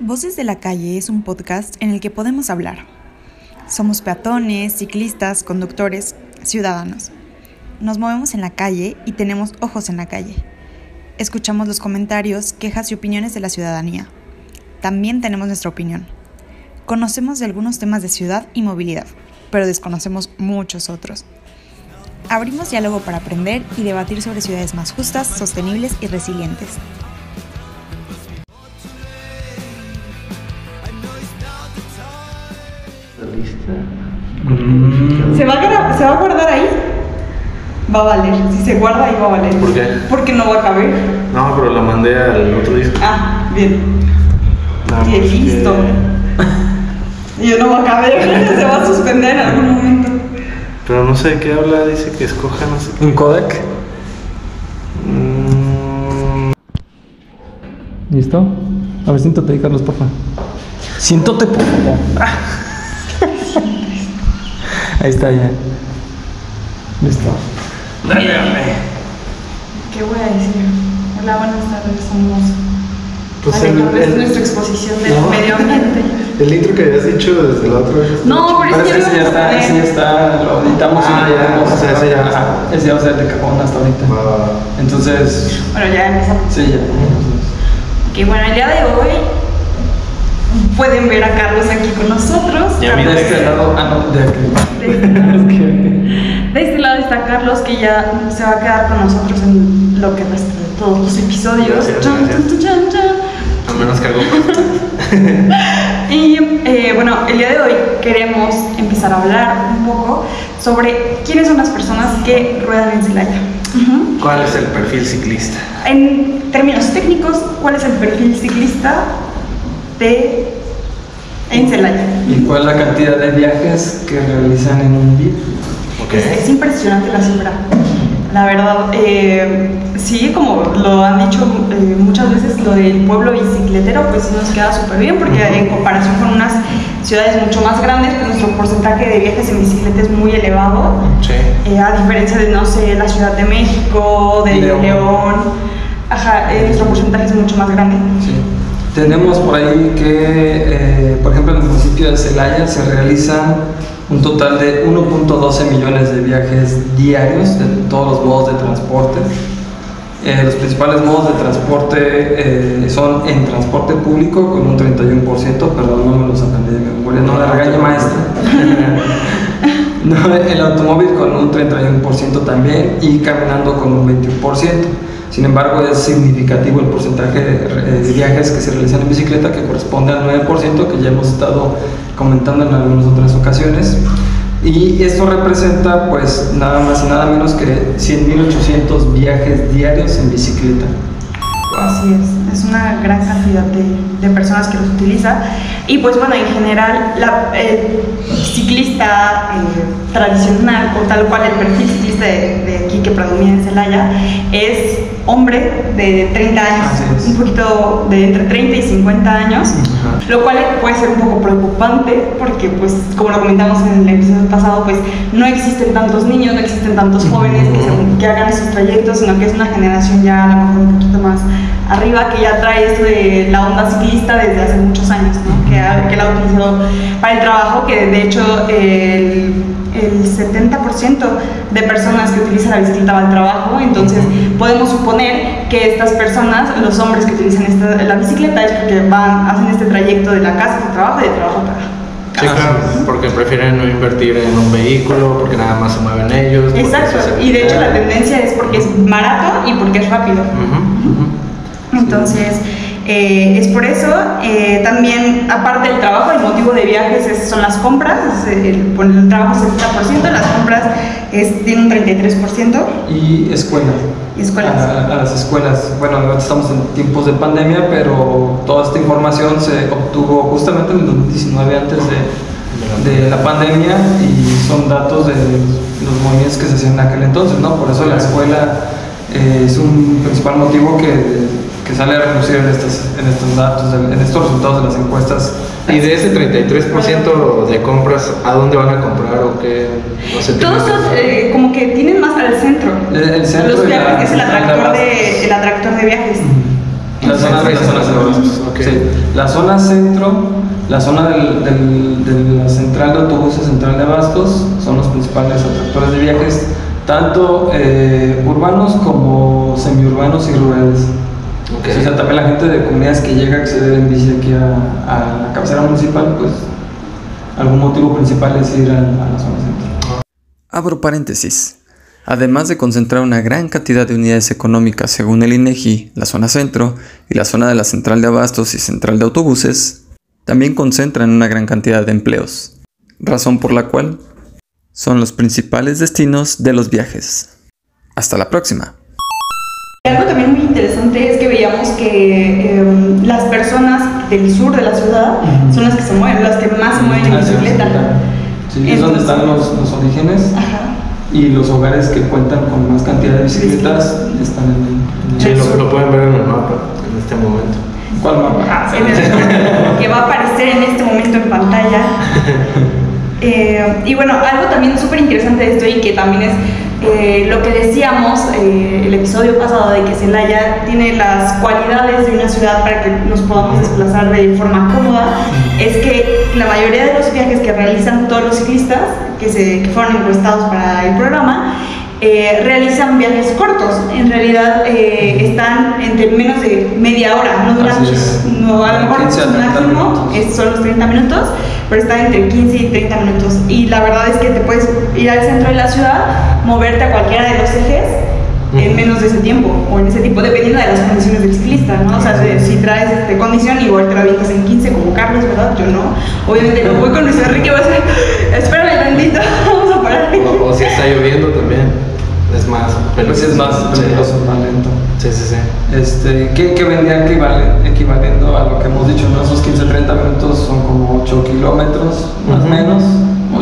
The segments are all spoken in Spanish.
Voces de la Calle es un podcast en el que podemos hablar. Somos peatones, ciclistas, conductores, ciudadanos. Nos movemos en la calle y tenemos ojos en la calle. Escuchamos los comentarios, quejas y opiniones de la ciudadanía. También tenemos nuestra opinión. Conocemos de algunos temas de ciudad y movilidad, pero desconocemos muchos otros. Abrimos diálogo para aprender y debatir sobre ciudades más justas, sostenibles y resilientes. ¿Se va, a ¿Se va a guardar ahí? Va a valer. Si se guarda ahí va a valer. ¿Por qué? Porque no va a caber. No, pero la mandé al otro disco. Ah, bien. No, Bien, listo. que- Y yo no va a caber. se va a suspender en algún momento. Pero no sé de qué habla, dice que escoja, no sé. ¿Un codec? Mm, ¿Listo? A ver, siéntate ahí, Carlos, porfa. Siéntate, por favor. Ahí está ya. Listo. Dale, dale. ¿Qué voy a decir? Hola, buenas tardes. Somos Pues el- el- nuestra exposición del No. medio ambiente. el intro que habías dicho desde la otra vez. No, pero es que ese ya está, ese ya está, lo editamos y Ah, lo ya, ponemos. o sea, ese ya. Ajá, Ese ya va a ser de cajón hasta ahorita. Entonces, Bueno, ya empezamos. sí, ya. Que bueno, el día de hoy pueden ver a Carlos aquí con nosotros. Ya, De mira. este lado, ah, no, de aquí. De este lado está Carlos, que ya se va a quedar con nosotros en lo que resta de todos los episodios. Gracias, Chun, gracias. chun, chun, chun. A menos que algo Y eh, bueno, el día de hoy queremos empezar a hablar un poco sobre quiénes son las personas que ruedan en Celaya. ¿Cuál es el perfil ciclista? En términos técnicos, ¿cuál es el perfil ciclista de en Celaya? ¿Y cuál es la cantidad de viajes que realizan en un día? Ok. Es impresionante la cifra. La verdad, eh, sí, como lo han dicho eh, muchas veces, lo del pueblo bicicletero, pues sí nos queda súper bien, porque en comparación con unas ciudades mucho más grandes, pues nuestro porcentaje de viajes en bicicleta es muy elevado. Sí. Eh, a diferencia de, no sé, la Ciudad de México, de León. León, ajá, eh, nuestro porcentaje es mucho más grande. Sí. Tenemos por ahí que, eh, por ejemplo, en el municipio de Celaya se realizan un total de 1.12 millones de viajes diarios de todos los modos de transporte. Eh, los principales modos de transporte eh, son en transporte público con un 31%, perdón, no me los aprendí de memoria, no la regañe maestra. No, el automóvil con un 31% también y caminando con un 21%. Sin embargo, es significativo el porcentaje de, eh, de viajes que se realizan en bicicleta que corresponde al 9% que ya hemos estado comentando en algunas otras ocasiones. Y esto representa pues nada más y nada menos que 100.800 viajes diarios en bicicleta. Así es, es una gran cantidad de, de personas que los utiliza. Y pues bueno, en general, la, el ciclista eh, tradicional o tal cual el perfil ciclista de, de aquí que predomina en Celaya es hombre de 30 años, un poquito de entre 30 y 50 años, Ajá. lo cual puede ser un poco preocupante porque pues como lo comentamos en el episodio pasado, pues no existen tantos niños, no existen tantos jóvenes que, se- que hagan esos trayectos, sino que es una generación ya a lo mejor un poquito más arriba que ya trae esto de la onda ciclista desde hace muchos años, ¿no? que, que la ha utilizado para el trabajo, que de hecho el, el 70% de personas que utilizan la bicicleta va al trabajo, entonces podemos suponer que estas personas, los hombres que utilizan esta- la bicicleta es porque van, hacen este trayecto de la casa al trabajo y de trabajo a trabajo. Sí, claro, porque prefieren no invertir en un vehículo, porque nada más se mueven ellos. Exacto, y de hecho la tendencia es porque es barato y porque es rápido. Ujú, ujú. Entonces, eh, es por eso. eh, también, aparte del trabajo, el motivo de viajes es- son las compras. el, el trabajo es el 70%, las compras es, tiene un 33%. Y escuelas. Y escuelas. A, a las escuelas. Bueno, estamos en tiempos de pandemia, pero toda esta información se obtuvo justamente en el 2019, antes de, de la pandemia, y son datos de los movimientos que se hacían en aquel entonces, ¿no? Por eso la escuela eh, es un principal motivo que, que sale a relucir en estos, en estos datos, en estos resultados de las encuestas. Y de ese 33% de compras, ¿a dónde van a comprar o qué? No sé, Todos son eh, como que tienen más al centro. El- el centro Los viajes, la- es el la- atractor, la- de, el atractor de viajes. Las zonas, Las las zonas zonas de de abastos, ok. sí. la zona centro, la zona del, del- de la central de autobuses, central de abastos, son los principales atractores de viajes, tanto eh, urbanos como semiurbanos y rurales. Ok. O sea, también la gente de comunidades que llega a acceder en bici aquí a, a la cabecera municipal, pues algún motivo principal es ir a, a la zona centro. Abro paréntesis. Además de concentrar una gran cantidad de unidades económicas según el INEGI, la zona centro y la zona de la central de abastos y central de autobuses, también concentran una gran cantidad de empleos, razón por la cual son los principales destinos de los viajes. Hasta la próxima. Algo también muy interesante es que veíamos que em, las personas del sur de la ciudad son las que se mueven, las que más se mueven en Ah, sí, bicicleta. Sí, es donde están los, los orígenes Ajá. y los hogares que cuentan con más cantidad de bicicletas están en el... en el- Sí, lo, pueden ver en el mapa en este momento. ¿Cuál mapa? en el- que va a aparecer en este momento en pantalla. Eh, y bueno, algo también súper interesante de esto y que también es eh, lo que decíamos eh, el episodio pasado de que Celaya tiene las cualidades de una ciudad para que nos podamos desplazar de forma cómoda, es que la mayoría de los viajes que realizan todos los ciclistas que, se, que fueron encuestados para el programa, eh, realizan viajes cortos. En realidad eh, están entre menos de media hora, no duran, no, a lo mejor 15 a su 30 máximo son los 30 minutos, pero están entre 15 y 30 minutos. Y la verdad es que te puedes ir al centro de la ciudad, moverte a cualquiera de los ejes en menos de ese tiempo o en ese tipo, dependiendo de las condiciones del ciclista, ¿no? O sea, si, si traes este, condición, igual te la avientas en 15 como Carlos, ¿verdad? Yo no. Obviamente no voy con Luis Enrique, voy a decir, espérame tantito, vamos a parar. O, o si está lloviendo también. Es más Pues es más Sí. peligroso, más lento. Sí, sí, sí. Este, ¿qué, qué vendría equivale- equivaliendo a lo que hemos dicho? ¿no? Esos 15-30 minutos son como 8 kilómetros, más o Ujú. menos.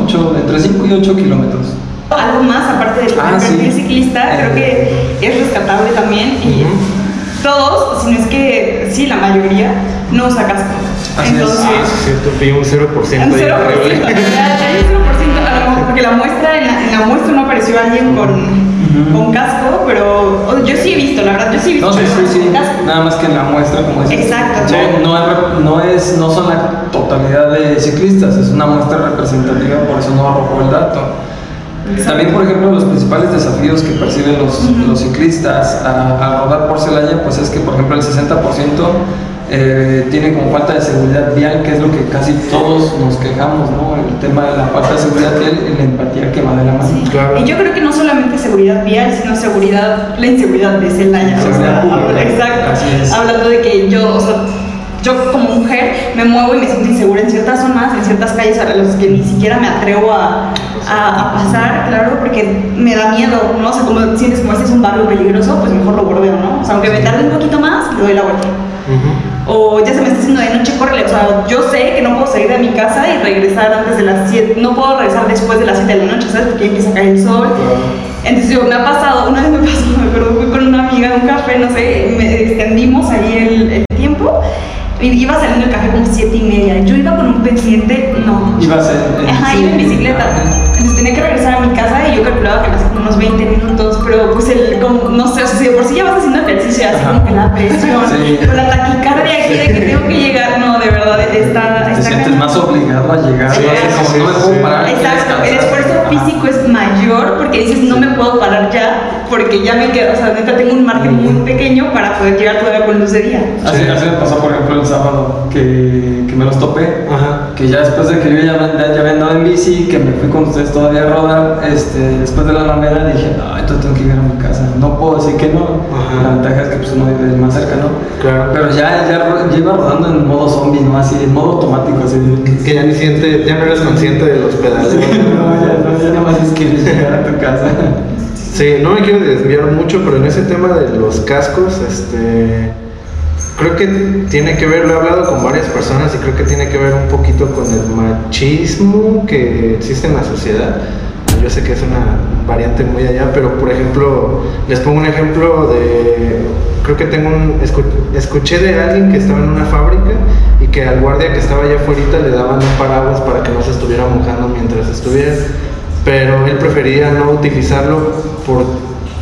8, entre 5 y 8 kilómetros. Algo más aparte del Ah, perfil sí. ciclista, creo que es rescatable también y Ujú. todos, si no es que sí, la mayoría, no usa casco. Así es. Entonces, Ah, sí, es cierto. Vi un 0% un ahí 0%, horrible. ya, ya hay un 0%, a lo mejor, porque la muestra, en la, en la muestra no apareció alguien con, con casco, pero yo sí he visto, la verdad, yo sí he visto No, sí, sí, sí. casco. Nada más que en la muestra, como dices. Exacto. No, no, es, no, es, no son la totalidad de ciclistas, es una muestra representativa, por eso no arrojó el dato. También, por ejemplo, los principales desafíos que perciben los, los ciclistas a- al rodar por Celaya, pues es que, por ejemplo, el 60% eh, tiene como falta de seguridad vial, que es lo que casi todos nos quejamos, ¿no? El tema de la falta de seguridad vial y la empatía que va de la mano. Sí. Claro. Y yo creo que no solamente seguridad vial, sino seguridad, la inseguridad de Celaya. o sea, pública. exacto. Así es. Hablando de que yo, o sea, yo como mujer me muevo y me siento insegura en ciertas zonas, en ciertas calles a las que ni siquiera me atrevo a, a- a pasar, claro, porque me da miedo, ¿no? O sea, como sientes como este es un barrio peligroso, pues mejor lo bordeo, ¿no? O sea, aunque me tarde un poquito más, le doy la vuelta. Ujú. O ya se me está haciendo de noche, córrele. O sea, yo sé que no puedo salir de mi casa y regresar antes de las 7. No puedo regresar después de las 7 de la noche, ¿sabes? Porque ya empieza a caer el sol. Entonces, digo, me ha pasado, una vez me pasó, me acuerdo, fui con una amiga a un café, no sé, me extendimos ahí el, el tiempo. Iba saliendo el café como 7 y media. Yo iba con un pendiente, no. Iba a ser. Ajá, iba en bicicleta. Entonces tenía que regresar a mi casa y yo calculaba que me hacía como unos 20 minutos, pero pues el, como, no sé, o sea, si de por sí ya vas haciendo ejercicio, así como que la presión, Sí. con la taquicardia aquí de que tengo que llegar, no, de verdad, está... Te está sientes cañón. más obligado a llegar. Sí, ¿no? Así sí, como no sí. parar. quiero Exacto, el esfuerzo físico es mayor porque dices no me puedo parar ya porque ya me quedo, o sea, neta tengo un margen muy pequeño para poder llegar todavía con luz de día. Así, Sí. así me pasó, por ejemplo, el sábado que, que me los topé. Ajá. Que ya después de que yo ya, ya, ya andado en bici, que me fui con ustedes todavía a rodar, este, después de la Alameda dije, no, entonces tengo que llegar a mi casa. No puedo decir que no. Ajá. La ventaja es que pues, uno vive más cerca, ¿no? Claro. Pero ya, ya, ro- ya iba rodando en modo zombie, ¿no? Así, en modo automático, así. Que ya ni siente, ya no eres consciente de los pedales. no, ya, no, ya nada más es quieres llegar a tu casa. Sí, no me quiero desviar mucho, pero en ese tema de los cascos, este, creo que tiene que ver, lo he hablado con varias personas y creo que tiene que ver un poquito con el machismo que existe en la sociedad. Yo sé que es una variante muy allá, pero por ejemplo, les pongo un ejemplo de, creo que tengo un, escu- escuché de alguien que estaba en una fábrica y que al guardia que estaba allá afuera le daban un paraguas para que no se estuviera mojando mientras estuviera pero él prefería no utilizarlo por,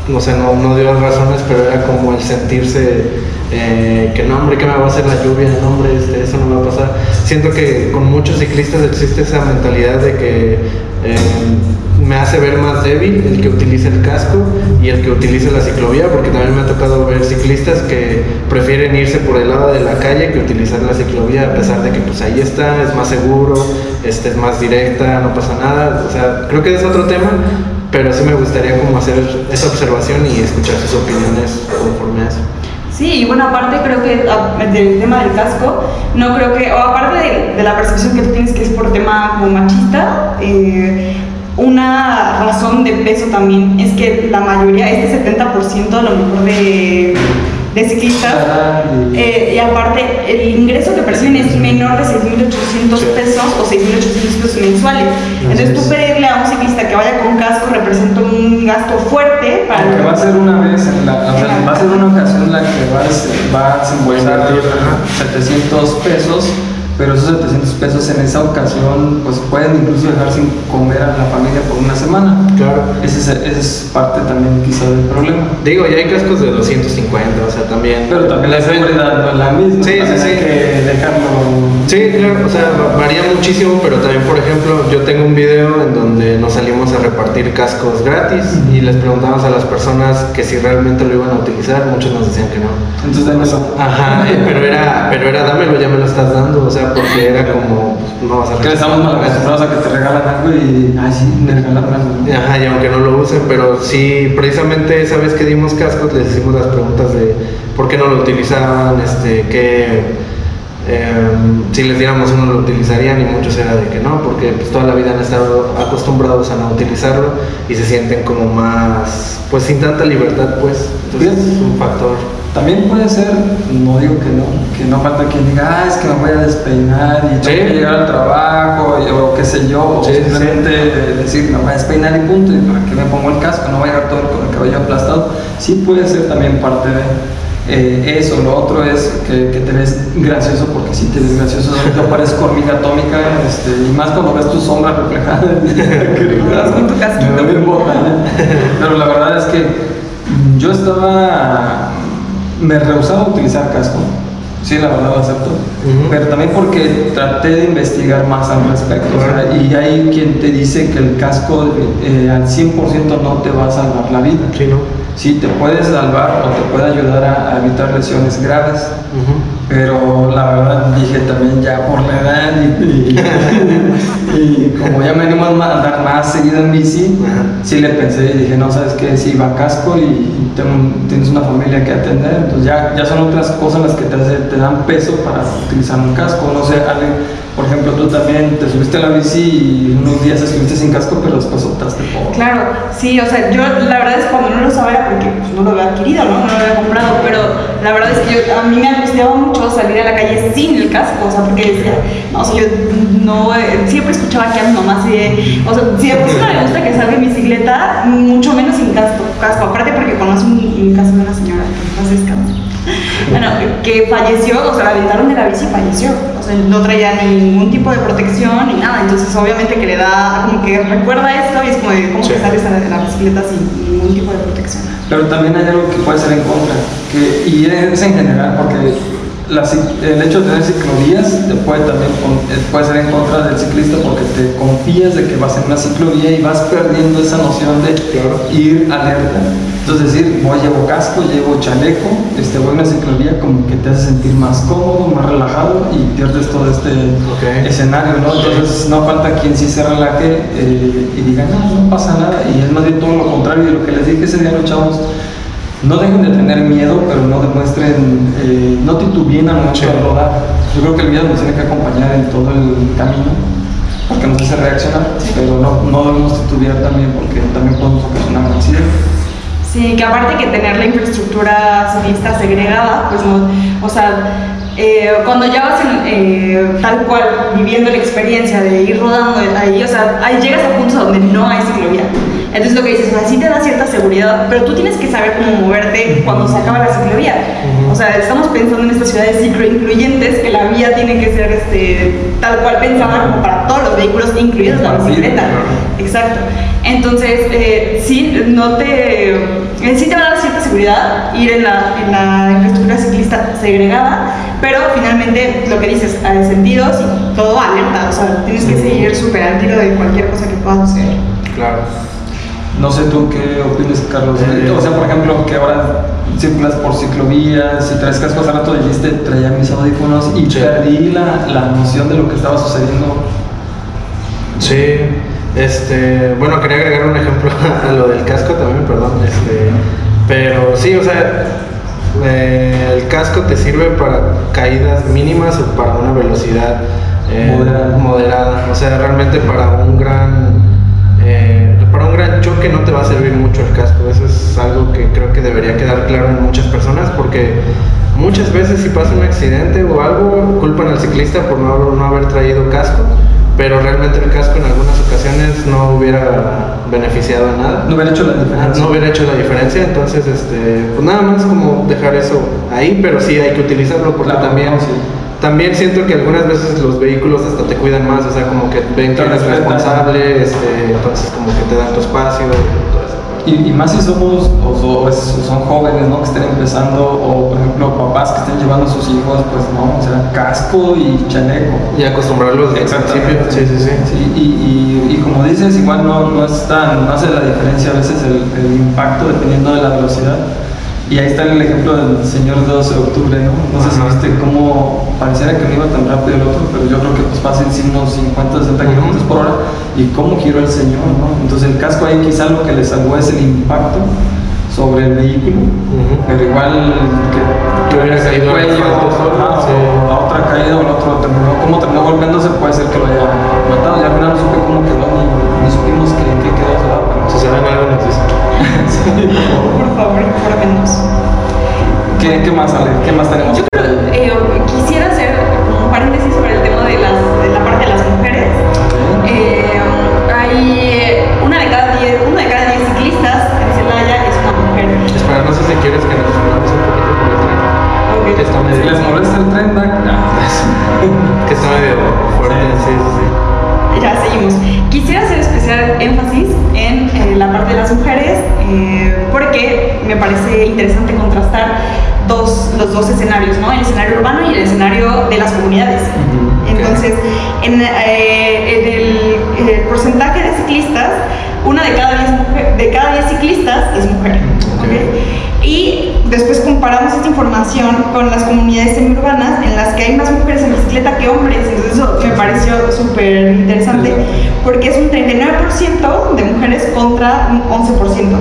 no sé, no, no dio razones, pero era como el sentirse eh, que no, hombre, que me va a hacer la lluvia, no, hombre, este, eso no me va a pasar. Siento que con muchos ciclistas existe esa mentalidad de que eh, me hace ver más débil el que utilice el casco y el que utilice la ciclovía, porque también me ha tocado ver ciclistas que prefieren irse por el lado de la calle que utilizar la ciclovía, a pesar de que pues ahí está, es más seguro, este, es más directa, no pasa nada. O sea, creo que es otro tema, pero sí me gustaría como hacer esa observación y escuchar sus opiniones conforme a. Sí, y bueno, aparte creo que ah, del tema del casco, no creo que, o aparte de, la percepción que tú tienes que es por tema como machista, eh, una razón de peso también es que la mayoría, este 70% a lo mejor de, de ciclistas, eh, y aparte el ingreso que perciben es menor de 6.800 pesos o 6.800 pesos mensuales. Entonces tú pedirle a un ciclista que vaya con casco representa un gasto fuerte para... Aunque va a ser una vez, en la, o sea, va a ser una ocasión en la que vas, va a desembolsar 700 pesos pero esos 700 pesos en esa ocasión pues pueden incluso dejar sin comer a la familia por una semana. Claro. Ese es, ese es parte también quizá del problema. Digo, ya hay cascos de 250, o sea, también... Pero también la seguridad no es la misma. Sí, sí, sí. Hay que dejarlo... Sí, claro, o sea, varía muchísimo, pero también, por ejemplo, yo tengo un video en donde nos salimos a repartir cascos gratis y les preguntamos a las personas que si realmente lo iban a utilizar, muchos nos decían que no. Entonces démelo. Ajá, eh, pero era, pero era dámelo, ya me lo estás dando, o sea, porque era como, pues, no vas a Que estamos mal acostumbrados a que te regalan algo y... Ay, sí, me regalaron algo. Ajá, y aunque no lo usen, pero sí, precisamente esa vez que dimos cascos les hicimos las preguntas de por qué no lo utilizaban, este, qué, em, si les diéramos uno lo utilizarían y muchos era de que no, porque pues toda la vida han estado acostumbrados a no utilizarlo y se sienten como más, pues sin tanta libertad, pues, entonces es un factor. También puede ser, no digo que no, que no falta quien diga, ah, es que me voy a despeinar y tengo Sí. que llegar al trabajo, y- o qué sé yo, o Sí, sí, simplemente eh, decir, me voy a despeinar y punto, y para que me pongo el casco, no voy a llegar todo con el cabello aplastado. Sí puede ser también parte de eh, eso. Lo otro es que, que te ves gracioso, porque sí te ves gracioso, yo parezco hormiga atómica, este, y más cuando ves tu sombra reflejada. Tu casquito. Pero la verdad es que yo estaba. Me rehusaba a utilizar casco. Sí, la verdad lo acepto. Pero también porque traté de investigar más al respecto. o sea, y hay quien te dice que el casco eh, al 100% no te va a salvar la vida. Sí, ¿no? Sí, te puede salvar o te puede ayudar a, a evitar lesiones graves. Pero la verdad dije también ya por la edad y, y- y como ya me animo a andar más seguido en bici, Ajá. sí le pensé y dije, no, sabes qué, si va casco y tengo- tienes una familia que atender, entonces ya, ya son otras cosas las que te, hace- te dan peso para utilizar un casco. No sé, Ale, por ejemplo, tú también te subiste a la bici y unos días estuviste sin casco, pero después optaste por... Claro, sí, o sea, yo la verdad es cuando no lo usaba era porque pues, no lo había adquirido, ¿no? No lo había comprado, pero la verdad es que yo, a mí me angustiaba mucho salir a la calle sin el casco, o sea, porque decía, no, o sea, yo no, eh, siempre escuchaba que a mi mamá así de, o sea, si de sí no le gusta que salga en bicicleta, mucho menos sin casco, casco aparte porque conozco un, un caso de una señora se descansa. Bueno, que falleció, o sea, la aventaron de la bici y falleció. O sea, no traía ningún tipo de protección ni nada. Entonces, obviamente que le da, como que recuerda esto y es como de cómo Sí. que sales a la, de la bicicleta sin ningún tipo de protección. Pero también hay algo que puede ser en contra, que, y es en general, porque la el hecho de tener ciclovías te puede también eh, puede ser en contra del ciclista porque te confías de que vas en una ciclovía y vas perdiendo esa noción de Claro. ir alerta. Entonces decir, voy, llevo casco, llevo chaleco, este, voy a una ciclovía como que te hace sentir más cómodo, más relajado y pierdes todo este escenario, ¿no? Entonces no falta quien sí se relaje eh, y diga, no, no pasa nada. Y es más bien todo lo contrario de lo que les dije ese día los chavos. No dejen de tener miedo, pero no demuestren, eh, no titubeen al momento de rodar. Yo creo que el miedo nos tiene que acompañar en todo el camino, porque nos hace reaccionar, pero no, no debemos titubear también, porque también podemos ocasionar un accidente. Sí, que aparte que tener la infraestructura ciclista segregada, pues no, o sea, eh, cuando ya vas en, eh, tal cual viviendo la experiencia de ir rodando ahí, o sea, ahí llegas a puntos donde no hay ciclovía. Entonces lo que dices, o sea, sí te da cierta seguridad, pero tú tienes que saber cómo moverte cuando se acaba la ciclovía. O sea, estamos pensando en estas ciudades cicloincluyentes que la vía tiene que ser este, tal cual pensada como para todos los vehículos, incluidos la bicicleta. Exacto. Entonces, eh, sí, no te, eh, sí te va a dar cierta seguridad ir en la, en la infraestructura ciclista segregada, pero finalmente lo que dices, hay sentidos y todo alerta, o sea, tienes que seguir súper al tiro de cualquier cosa que pueda suceder. Claro. No sé tú qué opinas, Carlos. Eh, o sea, por ejemplo, que ahora circulas por ciclovías y traes casco, hace rato dijiste, traía mis audífonos y Sí. perdí la, la noción de lo que estaba sucediendo. Sí, este, bueno, quería agregar un ejemplo a lo del casco también, perdón, este, pero sí, o sea, eh, el casco te sirve para caídas mínimas o para una velocidad eh, Moderada. moderada, o sea, realmente para un gran, choque no te va a servir mucho el casco, eso es algo que creo que debería quedar claro en muchas personas porque muchas veces si pasa un accidente o algo, culpan al ciclista por no, no haber traído casco pero realmente el casco en algunas ocasiones no hubiera beneficiado a nada. No hubiera hecho la diferencia. No hubiera hecho la diferencia, entonces, este, pues nada más como dejar eso ahí, pero sí hay que utilizarlo porque Claro, también, no, sí. También siento que algunas veces los vehículos hasta te cuidan más, o sea, como que ven que eres responsable, este, entonces como que te dan tu espacio y. Y, más si somos, o, son jóvenes, ¿no? Que estén empezando, o por ejemplo, papás que estén llevando a sus hijos, pues no, o sea, casco y chaleco. Y acostumbrarlos desde el principio. Sí, sí, sí. Sí, y, y, y como dices, igual no, no es tan, no hace la diferencia a veces el, el impacto dependiendo de la velocidad. Y ahí está el ejemplo del señor 12 de octubre, ¿no? No sé si viste cómo pareciera que no iba tan rápido el otro, pero yo creo que pues unos 50, 60 Ujú. kilómetros por hora. Y cómo giró el señor, ¿no? Entonces el casco ahí quizá lo que le salvó es el impacto sobre el vehículo, pero igual que, Que hubiera caído cuello, ajá, sí. la otra caída o el otro terminó, como terminó golpeándose, puede ser que lo haya matado. Ya al final no supe cómo quedó, ni, ni supimos que, que quedó, ¿verdad? Pero- Si saben algo, Por favor, informenos. ¿Qué, ¿Qué más, Ale? ¿Qué más tenemos? Yo creo, eh, Entonces, en, eh, en el, el porcentaje de ciclistas, una de cada diez, mujer- de cada diez ciclistas es mujer. Ok. ¿ok? Y después comparamos esta información con las comunidades semiurbanas en las que hay más mujeres en bicicleta que hombres. Entonces eso me pareció súper interesante porque es un 39% de mujeres contra un 11%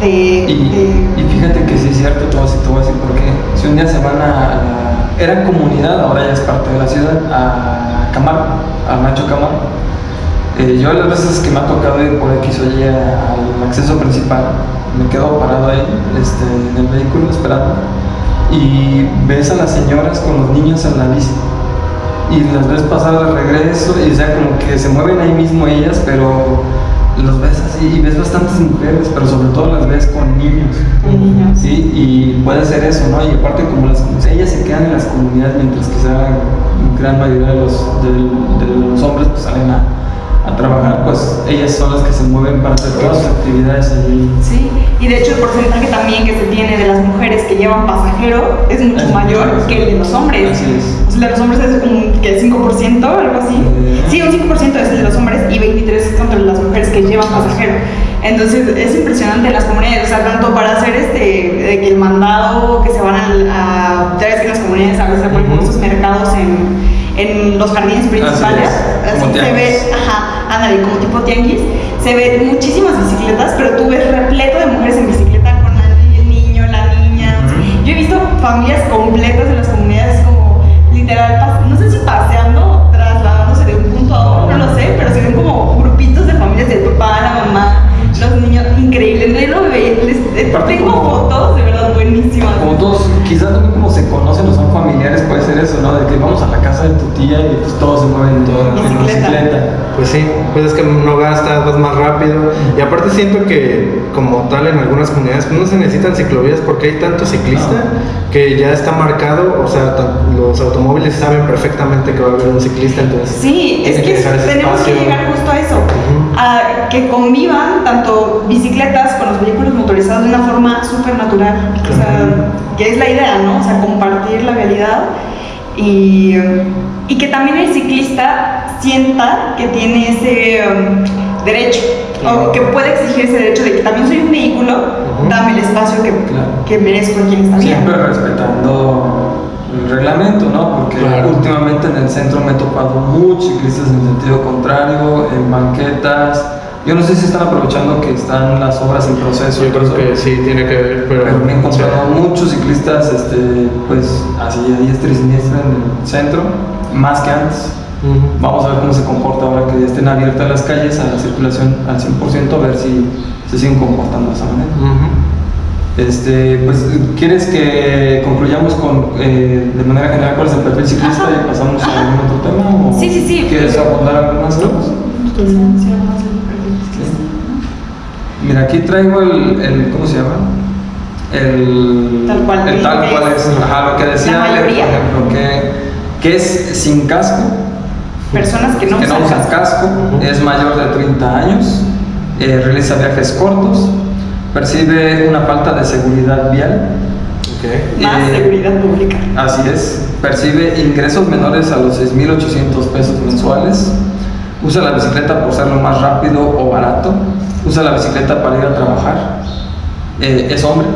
de, Y, de- y fíjate que sí es cierto, te voy a decir por qué. Si un día se van a la... Era comunidad, ahora ya es parte de la ciudad, a Camargo, a Nacho Camargo. Eh, yo las veces que me ha tocado ir por X o Y al acceso principal, me quedo parado ahí este, en el vehículo esperando y ves a las señoras con los niños en la bici y las ves pasar de regreso y sea como que se mueven ahí mismo ellas pero los ves así y ves bastantes mujeres pero sobre todo las ves con niños sí y puede ser eso no y aparte como las ellas se quedan en las comunidades mientras que la gran mayoría de los de, de los hombres pues salen a, a trabajar pues ellas son las que se mueven para hacer todas sus actividades allí Sí, y de hecho el porcentaje también que se tiene de las mujeres que llevan pasajero es mucho Es mayor que el de los hombres. Así es. O sea, el de los hombres es como que 5%, algo así. Eh. Sí, un 5% es el de los hombres y 23% es contra las mujeres que llevan pasajero. Entonces es impresionante las comunidades, o sea, tanto para hacer este, de que el mandado, que se van al- a, ya ves que las comunidades a veces ponen esos mercados en, en los jardines principales, es, así, se ve, ajá, ándale, como tipo tianguis, se ven muchísimas bicicletas, pero tú ves repleto de mujeres en bicicleta con el niño, la niña. Yo he visto familias completas en las comunidades como literal, no sé si paseando, trasladándose de un punto a otro, no lo sé, pero se ven como grupitos de familias del papá, la mamá, los niños, increíble. Yo lo ve- les- tengo fotos de verdad buenísimas. como todos, quizás también como se conocen o son familiares, puede ser eso, ¿no? De que vamos a la casa de tu tortilla y pues todos se mueven en Bicicleta. Pues sí, pues es que no gastas, vas más rápido. Y aparte siento que como tal en algunas comunidades pues no se necesitan ciclovías porque hay tanto ciclista que ya está marcado, o sea, los automóviles saben perfectamente que va a haber un ciclista, entonces... Sí, es que ese tenemos que espacio. llegar justo a eso. A que convivan tanto bicicletas con los vehículos motorizados de una forma súper natural, o sea, que es la idea, ¿no? O sea, compartir la realidad y, y que también el ciclista sienta que tiene ese um, derecho, o que puede exigir ese derecho de que también soy un vehículo, dame el espacio que, Claro. que merezco aquí en esta. Siempre respetando el reglamento, ¿no? Porque Claro. últimamente en el centro me he topado muchos ciclistas en sentido contrario, en banquetas. Yo no sé si están aprovechando que están las obras en proceso. Yo creo que sí, tiene que ver, pero... Pero me he encontrado sí. muchos ciclistas, este, pues así a diestra y siniestra en el centro, más que antes. Vamos a ver cómo se comporta ahora que ya estén abiertas las calles a la circulación al 100%, a ver si se siguen comportando de esa manera. Este, pues, ¿quieres que concluyamos con, eh, de manera general cuál es el perfil ciclista Ajá. y pasamos Ajá. a algún otro tema? O Sí, sí, sí. ¿Quieres abordar algo más? Mira, aquí traigo el, el- ¿cómo se llama? El Tal cual, el tal cual es, ajá, lo que decía la mayoría. por ejemplo, que, que es sin casco, Personas que no que no usan usan casco. casco, es mayor de 30 años, eh, realiza viajes cortos, percibe una falta de seguridad vial, Ok. Más Eh, seguridad pública. Así es. Percibe ingresos menores a los 6.800 pesos mensuales. Usa la bicicleta por ser lo más rápido o barato. Usa la bicicleta para ir a trabajar. Eh, es hombre.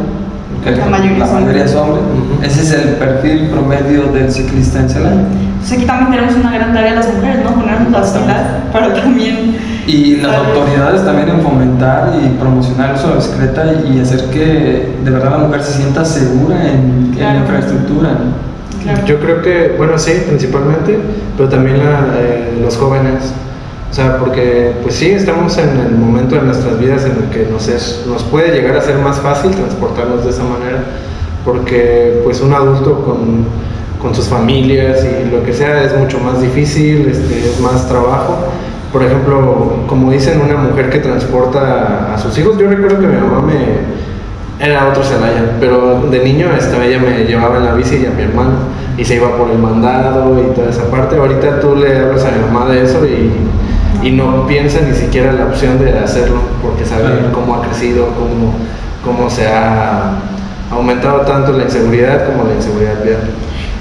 Porque La mayoría la es hombre. mayoría es hombre. Ujú. Ese es el perfil promedio del ciclista en Celaya. Entonces aquí también tenemos una gran tarea las mujeres, ¿no? Ponernos las pilas para también... Y las saber- autoridades también en fomentar y promocionar el uso de la bicicleta y hacer que de verdad la mujer se sienta segura en, en Claro. la infraestructura. Claro. Yo creo que, bueno, sí, principalmente, pero también la- eh, los jóvenes. O sea, porque pues sí, estamos en el momento de nuestras vidas en el que nos, es, nos puede llegar a ser más fácil transportarnos de esa manera, porque pues un adulto con, con sus familias y lo que sea es mucho más difícil, este, es más trabajo. Por ejemplo, como dicen, una mujer que transporta a sus hijos, yo recuerdo que mi mamá me, era otro Celaya, pero de niño esta, ella me llevaba en la bici y a mi hermano y se iba por el mandado y toda esa parte. Ahorita tú le hablas a mi mamá de eso y, y no piensa ni siquiera la opción de hacerlo porque sabe Claro. cómo ha crecido, cómo, cómo se ha aumentado tanto la inseguridad como la inseguridad vial.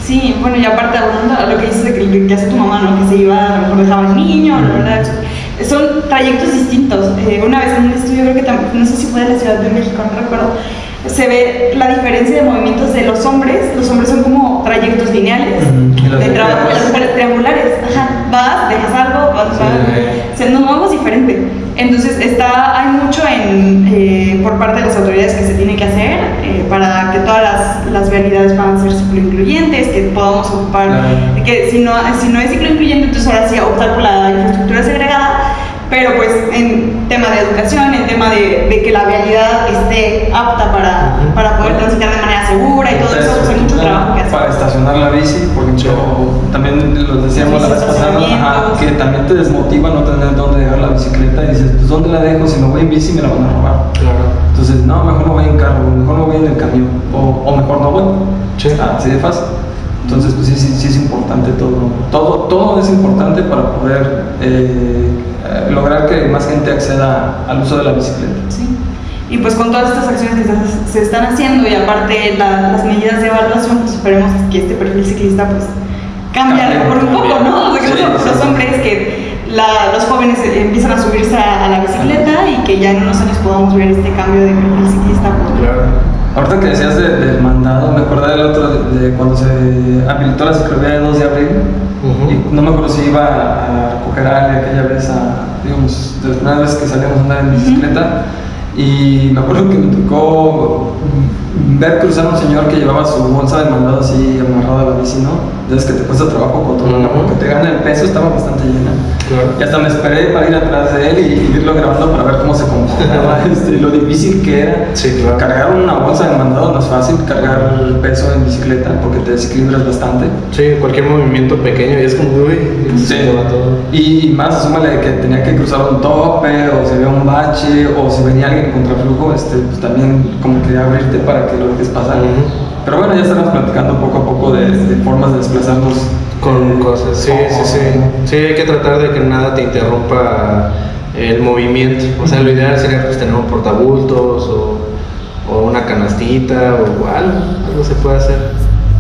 Sí, bueno, y aparte hablando de lo que dices de que, que hace tu mamá, ¿no? Que se iba, a lo mejor dejaba al niño, la verdad. Son trayectos distintos. Eh, una vez en un estudio, creo que tam- no sé si fue de la Ciudad de México, no recuerdo, se ve la diferencia de movimientos de los hombres. Los hombres son como trayectos lineales, de trabajo, las triangulares. Ajá, vas, dejas algo, vas, Sí. vas. O sea, nos movemos diferente. Entonces, está, hay mucho en, eh, por parte de las autoridades que se tiene que hacer eh, para que todas las, las vialidades puedan ser ciclo incluyentes, que podamos ocupar, que si no, si no es ciclo incluyente, entonces ahora sí optar por la infraestructura segregada, pero pues en tema de educación, en tema de, de que la vialidad esté apta para, Ujú. para poder transitar de manera segura y todo eso, Para estacionar la bici, por ejemplo, también lo decíamos la vez pasada, que también te desmotiva no tener dónde dejar la bicicleta y dices, pues ¿dónde la dejo? Si me voy en bici me la van a robar. Claro. Entonces, no, mejor no voy en carro, mejor no voy en el camión, o, o mejor no voy. Sí. Ah, así de fácil. Entonces, pues sí, sí, sí es importante todo. Todo, todo es importante para poder eh, eh, lograr que más gente acceda al uso de la bicicleta. Sí. Y pues con todas estas acciones que se- están haciendo y aparte la- las medidas de evaluación, pues esperemos que este perfil ciclista pues cambie por un poco. ¿no? O sea, que Sí, los, los hombres que la- los jóvenes empiezan a subirse a, a la bicicleta y que ya en unos años podamos ver este cambio de perfil ciclista. pues, Claro. Ahorita que decías de- del mandado, me acordé del otro, de, de cuando se habilitó la ciclovía de 2 de abril. Ujú. Y no me acuerdo si iba a recoger a Ale aquella vez, a, digamos, de las primeras veces que salíamos a andar en bicicleta. Y me acuerdo que me tocó ver cruzar a un señor que llevaba su bolsa de mandado así amarrada a la bici, ¿no? Entonces que te cuesta trabajo controlarla porque te gana el peso, estaba bastante llena. Claro. Y hasta me esperé para ir atrás de él y irlo grabando para ver cómo se este, lo difícil que era. Sí, claro. Cargar una bolsa de mandado no es fácil, cargar peso en bicicleta porque te desequilibras bastante. Sí, cualquier movimiento pequeño y es como, uy, se Sí. va todo. Y más, súmale que tenía que cruzar un tope, o si había un bache, o si venía alguien en contraflujo, este, pues también como que abrirte para que lo dejes pasar. Ujú. Pero bueno, ya estaremos platicando poco a poco de, de formas de desplazarnos Con eh, cosas, sí, sí, sí. Sí, hay que tratar de que nada te interrumpa el movimiento. O sea, lo ideal sería pues, tener un portabultos o, o una canastita o algo, algo se puede hacer.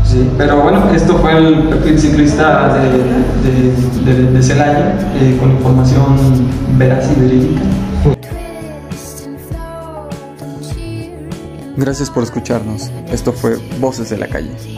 Sí, pero bueno, esto fue el perfil ciclista de, de, de, de Celaya, eh, con información veraz y verídica. Gracias por escucharnos. Esto fue Voces de la Calle.